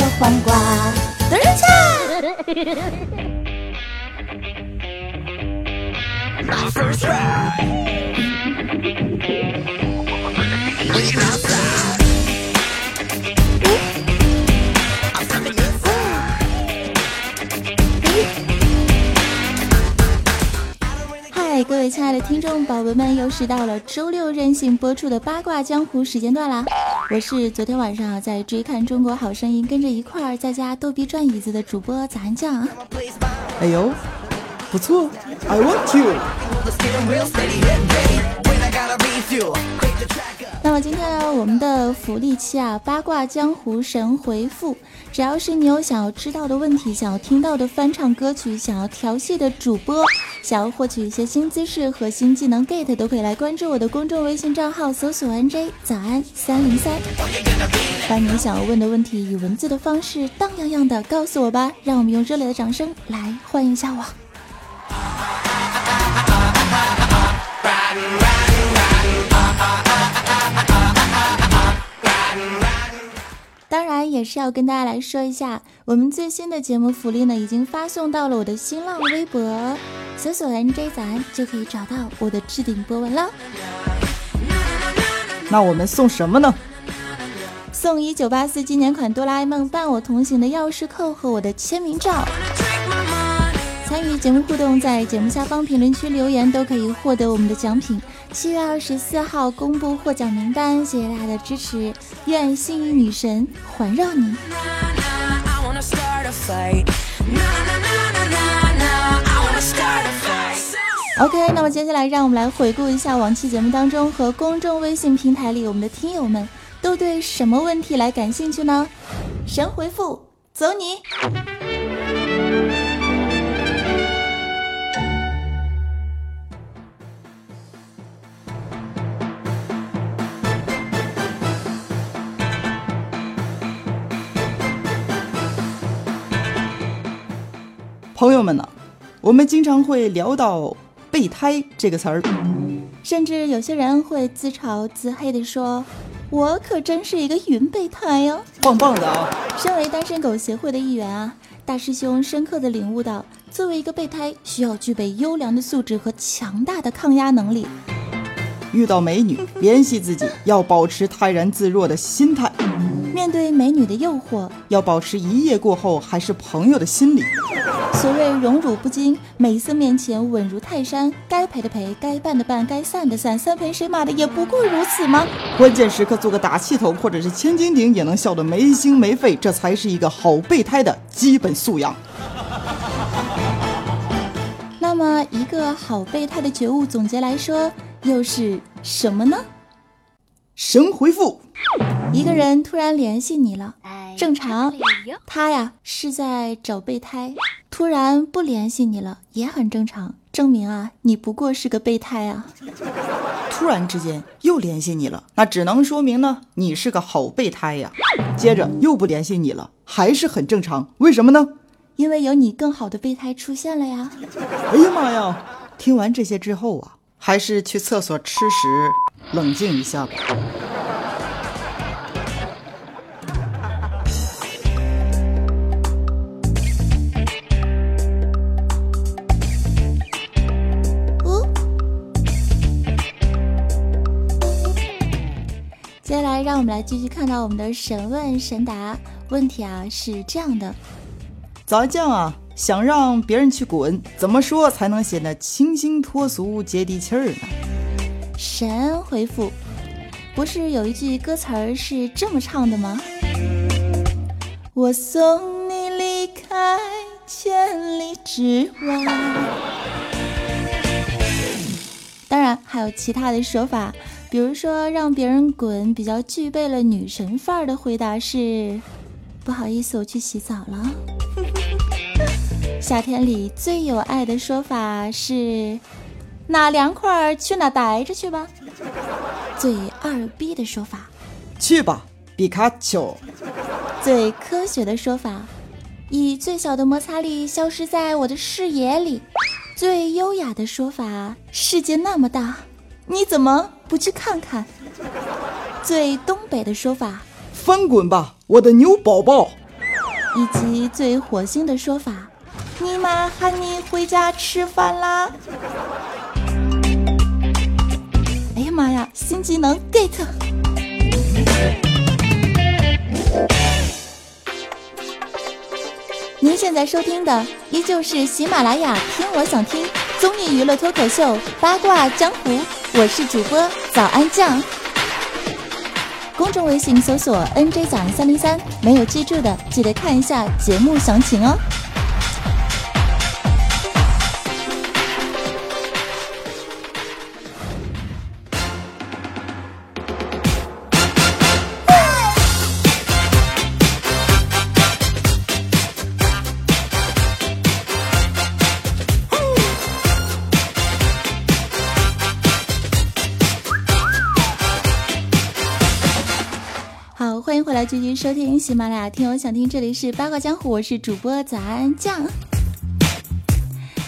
着黄瓜。嗨，各位亲爱的听众宝宝们，又是到了周六任性播出的八卦江湖时间段啦！我是昨天晚上在追看《中国好声音》，跟着一块儿在家逗逼转椅子的主播早安酱。哎呦，不错，I want you。那么今天呢，我们的福利期啊，八卦江湖神回复，只要是你有想要知道的问题，想要听到的翻唱歌曲，想要调戏的主播，想要获取一些新姿势和新技能 get，都可以来关注我的公众微信账号，搜索 NJ 早安三零三，把你想要问的问题以文字的方式荡漾漾的告诉我吧，让我们用热烈的掌声来欢迎一下我。当然也是要跟大家来说一下，我们最新的节目福利呢，已经发送到了我的新浪微博，搜索 “nj 早安”就可以找到我的置顶博文了。那我们送什么呢？送一九八四纪年款哆啦 A 梦伴我同行的钥匙扣和我的签名照。参与节目互动，在节目下方评论区留言都可以获得我们的奖品。七月二十四号公布获奖名单，谢谢大家的支持，愿幸运女神环绕你。OK，那么接下来让我们来回顾一下往期节目当中和公众微信平台里我们的听友们都对什么问题来感兴趣呢？神回复，走你！朋友们呢，我们经常会聊到“备胎”这个词儿，甚至有些人会自嘲自黑地说：“我可真是一个云备胎呀！”棒棒的啊！身为单身狗协会的一员啊，大师兄深刻的领悟到，作为一个备胎，需要具备优良的素质和强大的抗压能力。遇到美女，联系自己要保持泰然自若的心态；面对美女的诱惑，要保持一夜过后还是朋友的心理。所谓荣辱不惊，美色面前稳如泰山，该陪的陪，该办的办，该散的散，三陪谁马的也不过如此吗？关键时刻做个打气筒或者是千斤顶，也能笑得没心没肺，这才是一个好备胎的基本素养。那么，一个好备胎的觉悟总结来说，又是什么呢？神回复：一个人突然联系你了，正常，他呀是在找备胎。突然不联系你了，也很正常，证明啊你不过是个备胎啊。突然之间又联系你了，那只能说明呢你是个好备胎呀。接着又不联系你了，还是很正常，为什么呢？因为有你更好的备胎出现了呀！哎呀妈呀！听完这些之后啊，还是去厕所吃屎，冷静一下吧。接下来，让我们来继续看到我们的神问神答问题啊，是这样的：早酱啊，想让别人去滚，怎么说才能显得清新脱俗、接地气儿呢？神回复：不是有一句歌词儿是这么唱的吗？我送你离开千里之外。当然还有其他的说法。比如说，让别人滚比较具备了女神范儿的回答是：不好意思，我去洗澡了。夏天里最有爱的说法是：哪凉快去哪待着去吧。最二逼的说法：去吧，皮卡丘。最科学的说法：以最小的摩擦力消失在我的视野里。最优雅的说法：世界那么大。你怎么不去看看？最东北的说法，翻滚吧，我的牛宝宝，以及最火星的说法，尼玛喊你回家吃饭啦！哎呀妈呀，新技能 get！您现在收听的依旧是喜马拉雅听我想听综艺娱乐脱口秀八卦江湖，我是主播早安酱。公众微信搜索 “nj 早安三零三”，没有记住的记得看一下节目详情哦。继续收听喜马拉雅听我想听，这里是八卦江湖，我是主播早安酱。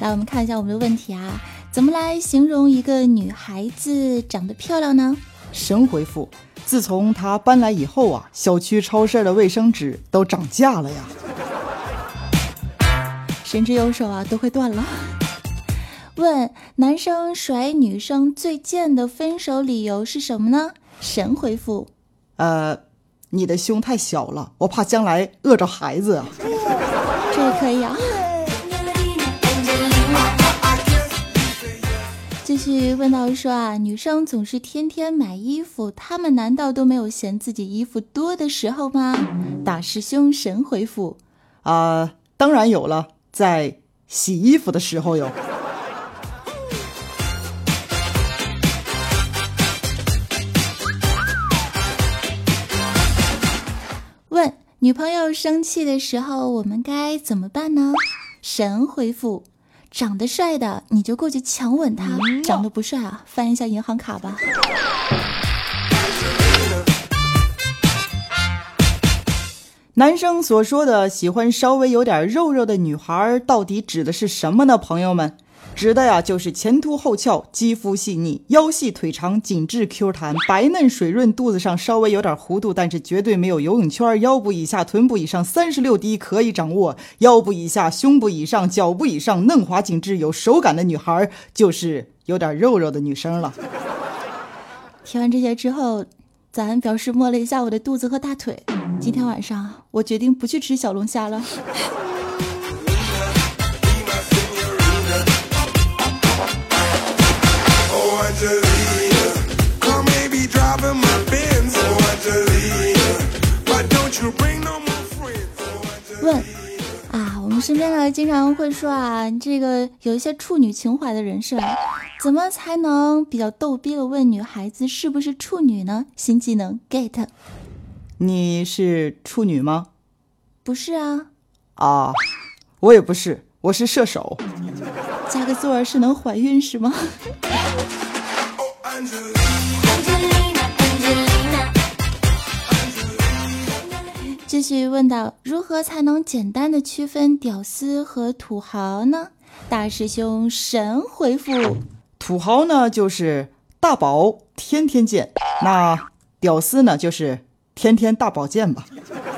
来，我们看一下我们的问题啊，怎么来形容一个女孩子长得漂亮呢？神回复：自从她搬来以后啊，小区超市的卫生纸都涨价了呀。神之右手啊，都快断了。问：男生甩女生最贱的分手理由是什么呢？神回复：呃。你的胸太小了，我怕将来饿着孩子啊。这也可以啊。继续问到说啊，女生总是天天买衣服，她们难道都没有嫌自己衣服多的时候吗？大师兄神回复啊，当然有了，在洗衣服的时候有。女朋友生气的时候，我们该怎么办呢？神回复：长得帅的你就过去强吻他，长得不帅啊，翻一下银行卡吧。男生所说的喜欢稍微有点肉肉的女孩，到底指的是什么呢？朋友们？指的呀，就是前凸后翘，肌肤细腻，腰细腿长，紧致 Q 弹，白嫩水润，肚子上稍微有点弧度，但是绝对没有游泳圈。腰部以下，臀部以上，三十六 D 可以掌握。腰部以下，胸部以上，脚部以上，嫩滑紧致，有手感的女孩，就是有点肉肉的女生了。听完这些之后，咱表示摸了一下我的肚子和大腿。今天晚上，我决定不去吃小龙虾了。问啊，我们身边呢经常会说啊，这个有一些处女情怀的人士，怎么才能比较逗逼的问女孩子是不是处女呢？新技能 get，你是处女吗？不是啊。啊，我也不是，我是射手。加个座是能怀孕是吗？继续问道如何才能简单的区分屌丝和土豪呢？大师兄神回复：土豪呢就是大宝天天见，那屌丝呢就是天天大保健吧。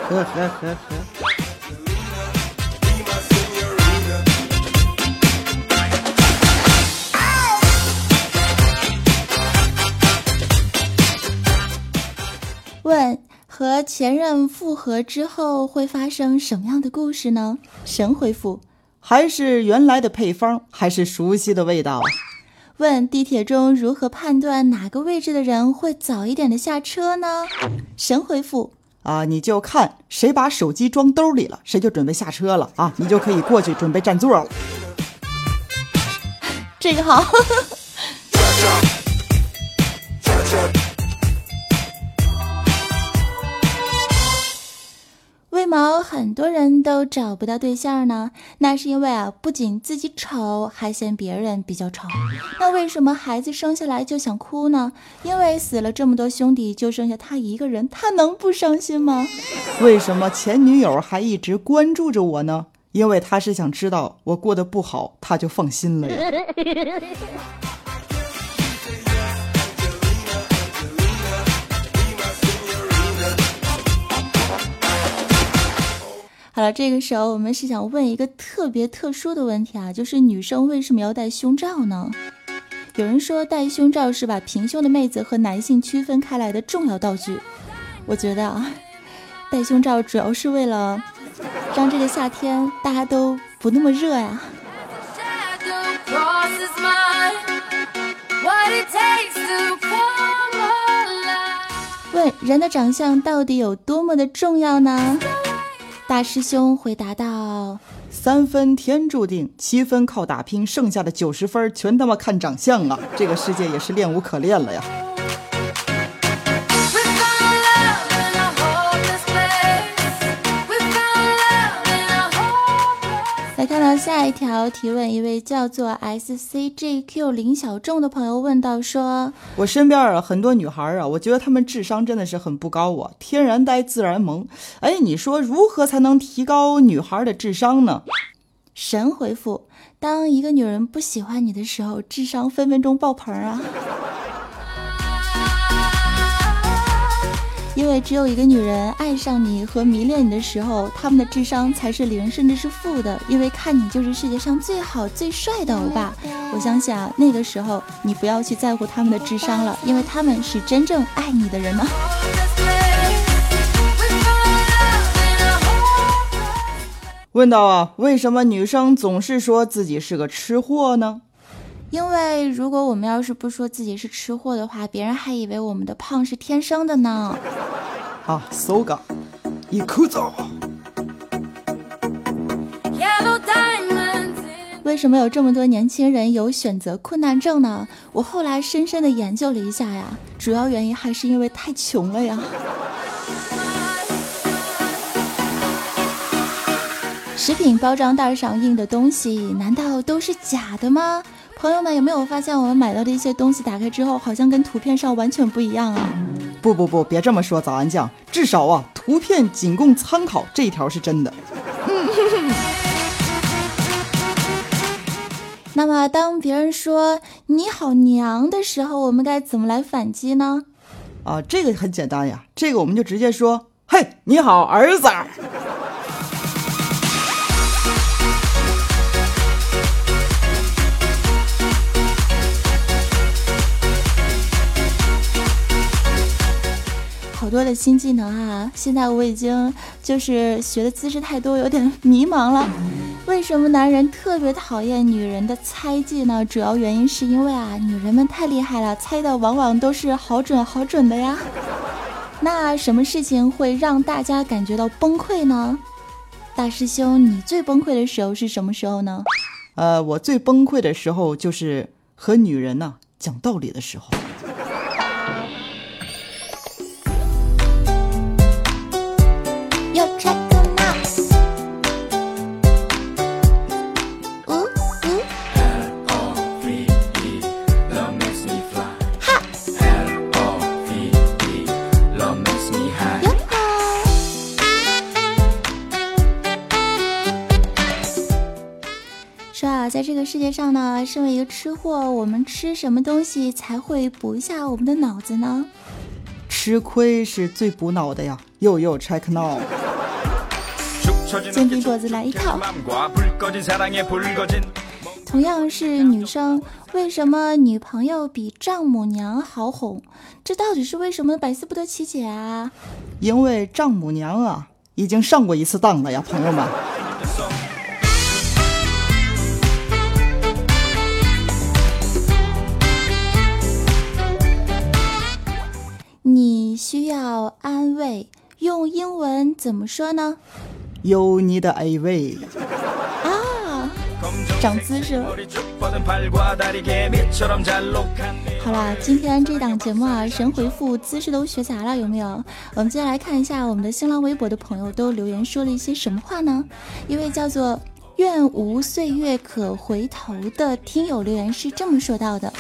呵呵呵呵。问和前任复合之后会发生什么样的故事呢？神回复：还是原来的配方，还是熟悉的味道。问地铁中如何判断哪个位置的人会早一点的下车呢？神回复：啊，你就看谁把手机装兜里了，谁就准备下车了啊，你就可以过去准备占座了。这个好。毛很多人都找不到对象呢？那是因为啊，不仅自己丑，还嫌别人比较丑。那为什么孩子生下来就想哭呢？因为死了这么多兄弟，就剩下他一个人，他能不伤心吗？为什么前女友还一直关注着我呢？因为他是想知道我过得不好，他就放心了呀。好了，这个时候我们是想问一个特别特殊的问题啊，就是女生为什么要戴胸罩呢？有人说戴胸罩是把平胸的妹子和男性区分开来的重要道具。我觉得啊，戴胸罩主要是为了让这个夏天大家都不那么热呀。问人的长相到底有多么的重要呢？大师兄回答道。三分天注定，七分靠打拼，剩下的九十分全他妈看长相啊！这个世界也是练无可恋了呀。下一条提问，一位叫做 S C J Q 林小众的朋友问到说：“我身边啊很多女孩啊，我觉得她们智商真的是很不高啊，天然呆，自然萌。哎，你说如何才能提高女孩的智商呢？”神回复：当一个女人不喜欢你的时候，智商分分钟爆棚啊！为只有一个女人爱上你和迷恋你的时候，她们的智商才是零甚至是负的，因为看你就是世界上最好最帅的欧巴。我相信啊，那个时候你不要去在乎他们的智商了，因为他们是真正爱你的人呢。问到啊，为什么女生总是说自己是个吃货呢？因为如果我们要是不说自己是吃货的话，别人还以为我们的胖是天生的呢。啊，搜嘎，一口枣。为什么有这么多年轻人有选择困难症呢？我后来深深的研究了一下呀，主要原因还是因为太穷了呀。食品包装袋上印的东西难道都是假的吗？朋友们有没有发现我们买到的一些东西打开之后好像跟图片上完全不一样啊？不不不，别这么说，早安酱，至少啊，图片仅供参考，这一条是真的。那么当别人说你好娘的时候，我们该怎么来反击呢？啊，这个很简单呀，这个我们就直接说，嘿，你好儿子。好多的新技能啊！现在我已经就是学的姿势太多，有点迷茫了。为什么男人特别讨厌女人的猜忌呢？主要原因是因为啊，女人们太厉害了，猜的往往都是好准好准的呀。那什么事情会让大家感觉到崩溃呢？大师兄，你最崩溃的时候是什么时候呢？呃，我最崩溃的时候就是和女人呢讲道理的时候。界上呢，身为一个吃货，我们吃什么东西才会补一下我们的脑子呢？吃亏是最补脑的呀！又又 check now。煎饼果子来一套。同样是女生，为什么女朋友比丈母娘好哄？这到底是为什么？百思不得其解啊！因为丈母娘啊，已经上过一次当了呀，朋友们。需要安慰，用英文怎么说呢？有你的 A 位啊，长姿势。好啦，今天这档节目啊，神回复姿势都学杂了，有没有？我们接下来看一下我们的新浪微博的朋友都留言说了一些什么话呢？一位叫做“愿无岁月可回头”的听友留言是这么说到的。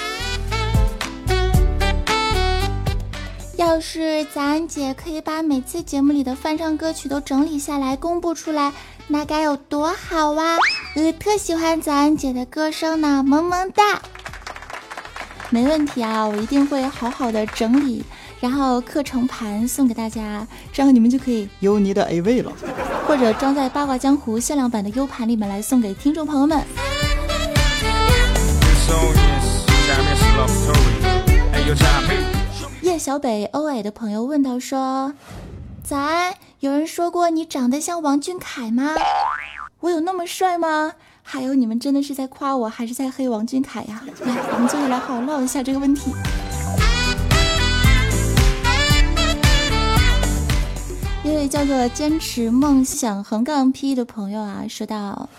要是早安姐可以把每次节目里的翻唱歌曲都整理下来公布出来，那该有多好哇！呃特喜欢早安姐的歌声呢，萌萌哒！没问题啊，我一定会好好的整理，然后刻成盘送给大家，这样你们就可以有你的 A 位了。或者装在八卦江湖限量版的 U 盘里面来送给听众朋友们。叶小北欧矮的朋友问到说：“早安，有人说过你长得像王俊凯吗？我有那么帅吗？还有，你们真的是在夸我，还是在黑王俊凯呀？来，我们坐下来好好唠一下这个问题。”一位叫做坚持梦想横杠 P 的朋友啊，说道。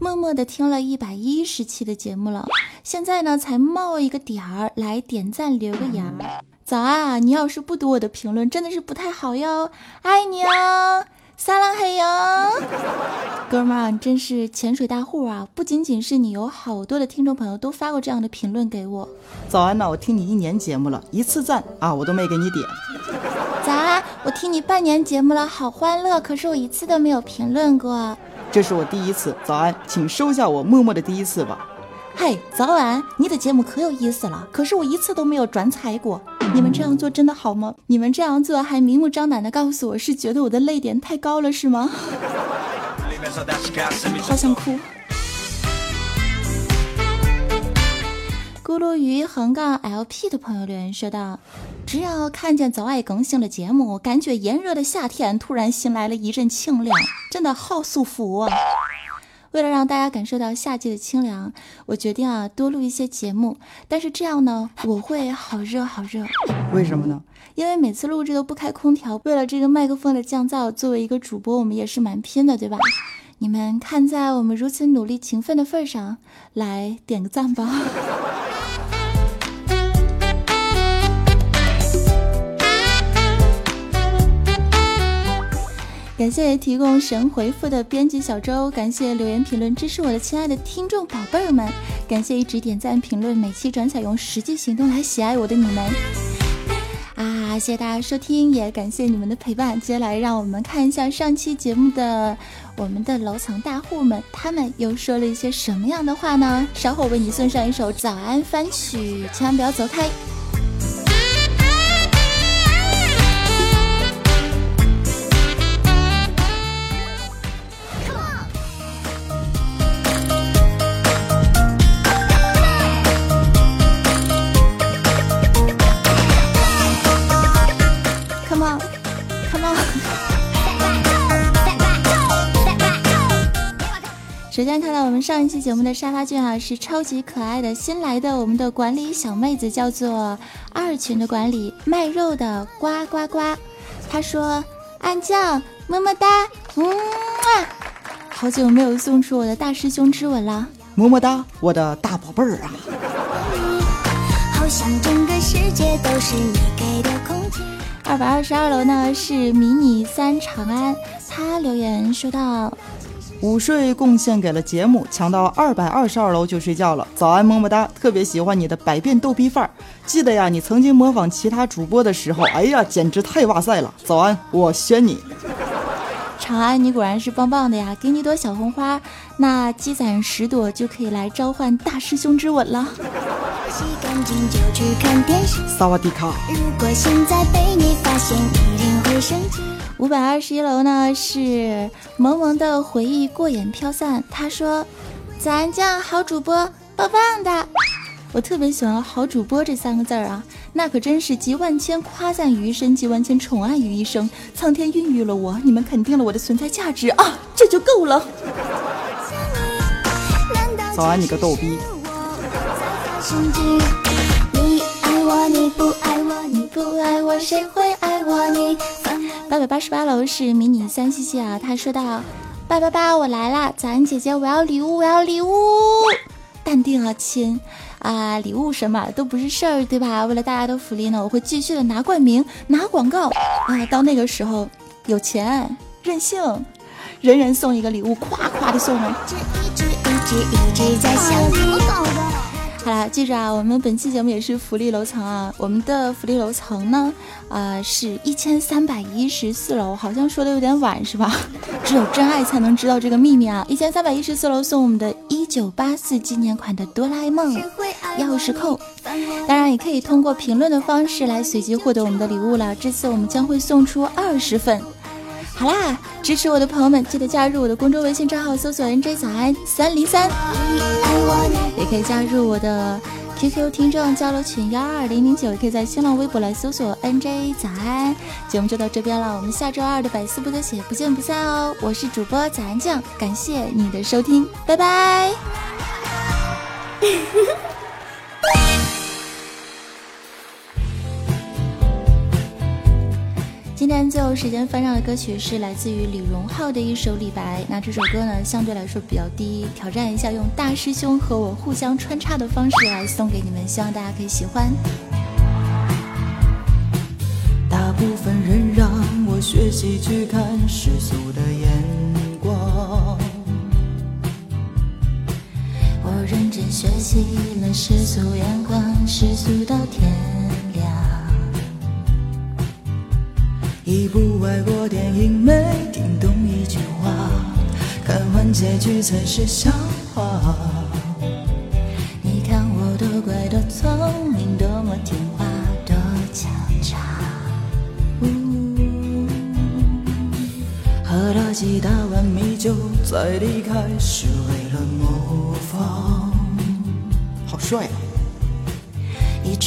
默默的听了一百一十期的节目了，现在呢才冒一个点儿来点赞留个言。早安啊！你要是不读我的评论，真的是不太好哟。爱你哦，撒浪嘿哟，哥们儿，你真是潜水大户啊！不仅仅是你，有好多的听众朋友都发过这样的评论给我。早安呐，我听你一年节目了，一次赞啊我都没给你点。早安，我听你半年节目了，好欢乐，可是我一次都没有评论过。这是我第一次，早安，请收下我默默的第一次吧。嘿，早安，你的节目可有意思了，可是我一次都没有转采过。你们这样做真的好吗？你们这样做还明目张胆的告诉我是觉得我的泪点太高了是吗？好想哭。咕噜鱼横杠 LP 的朋友留言说道：“只要看见早爱更新的节目，感觉炎热的夏天突然迎来了一阵清凉，真的好舒服啊！为了让大家感受到夏季的清凉，我决定啊多录一些节目。但是这样呢，我会好热好热。为什么呢？因为每次录制都不开空调，为了这个麦克风的降噪，作为一个主播，我们也是蛮拼的，对吧？你们看在我们如此努力勤奋的份上，来点个赞吧。”感谢提供神回复的编辑小周，感谢留言评论支持我的亲爱的听众宝贝儿们，感谢一直点赞评论，每期转采用实际行动来喜爱我的你们啊！谢谢大家收听，也感谢你们的陪伴。接下来让我们看一下上期节目的我们的楼层大户们，他们又说了一些什么样的话呢？稍后为你送上一首早安番曲，千万不要走开。们上一期节目的沙发君啊，是超级可爱的新来的我们的管理小妹子，叫做二群的管理卖肉的呱呱呱。他说：“暗酱么么哒，嗯啊，好久没有送出我的大师兄之吻了，么么哒，我的大宝贝儿啊。”二百二十二楼呢是迷你三长安，他留言说道。午睡贡献给了节目，抢到二百二十二楼就睡觉了。早安，么么哒！特别喜欢你的百变逗逼范儿。记得呀，你曾经模仿其他主播的时候，哎呀，简直太哇塞了！早安，我选你。长安，你果然是棒棒的呀！给你朵小红花，那积攒十朵就可以来召唤大师兄之吻了。洗干净就去看电视。萨瓦迪卡。如果现在被你发现，一定会生气。五百二十一楼呢是萌萌的回忆过眼飘散。他说：“咱家好主播，棒棒的。”我特别喜欢“好主播”这三个字儿啊，那可真是集万千夸赞于一身，集万千宠爱于一身。苍天孕育了我，你们肯定了我的存在价值啊，这就够了。早安，你个逗逼。你爱我，你不爱我，你不爱我，谁会爱我？你。八百八十八楼是迷你三西西啊，他说道：“八八八，我来啦！早安姐姐，我要礼物，我要礼物。淡定啊，亲啊，礼物什么都不是事儿，对吧？为了大家的福利呢，我会继续的拿冠名，拿广告啊。到那个时候，有钱任性，人人送一个礼物，夸夸的送。”好了，记住啊，我们本期节目也是福利楼层啊。我们的福利楼层呢，呃，是一千三百一十四楼，好像说的有点晚，是吧？只有真爱才能知道这个秘密啊！一千三百一十四楼送我们的一九八四纪念款的哆啦 A 梦钥匙扣，当然也可以通过评论的方式来随机获得我们的礼物了。这次我们将会送出二十份。好啦，支持我的朋友们，记得加入我的公众微信账号，搜索 “nj 早安三零三”，也可以加入我的 QQ 听众交流群幺二零零九，也可以在新浪微博来搜索 “nj 早安”。节目就到这边了，我们下周二的百思不得写不见不散哦！我是主播早安酱，感谢你的收听，拜拜。最后时间翻唱的歌曲是来自于李荣浩的一首《李白》。那这首歌呢，相对来说比较低，挑战一下用大师兄和我互相穿插的方式来送给你们，希望大家可以喜欢。大部分人让我学习去看世俗的眼光，我认真学习了世俗眼光，世俗到天。一部外国电影没听懂一句话，看完结局才是笑话。你看我多乖多聪明，多么听话多狡诈。喝了几大碗米酒再离开，是为了模仿。好帅啊！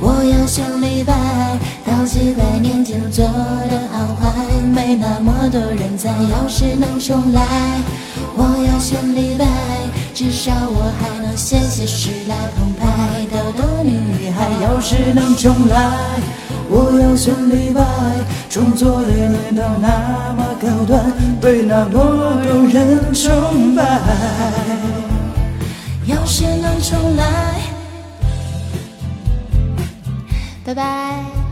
我要选李白，到几百年前做的好坏，没那么多人在。要是能重来，我要选李白，至少我还能写写诗来澎湃逗逗女孩。要是能重来，我要选李白，创作的念头那么高端，对那么多人崇拜。要是能重来。拜拜。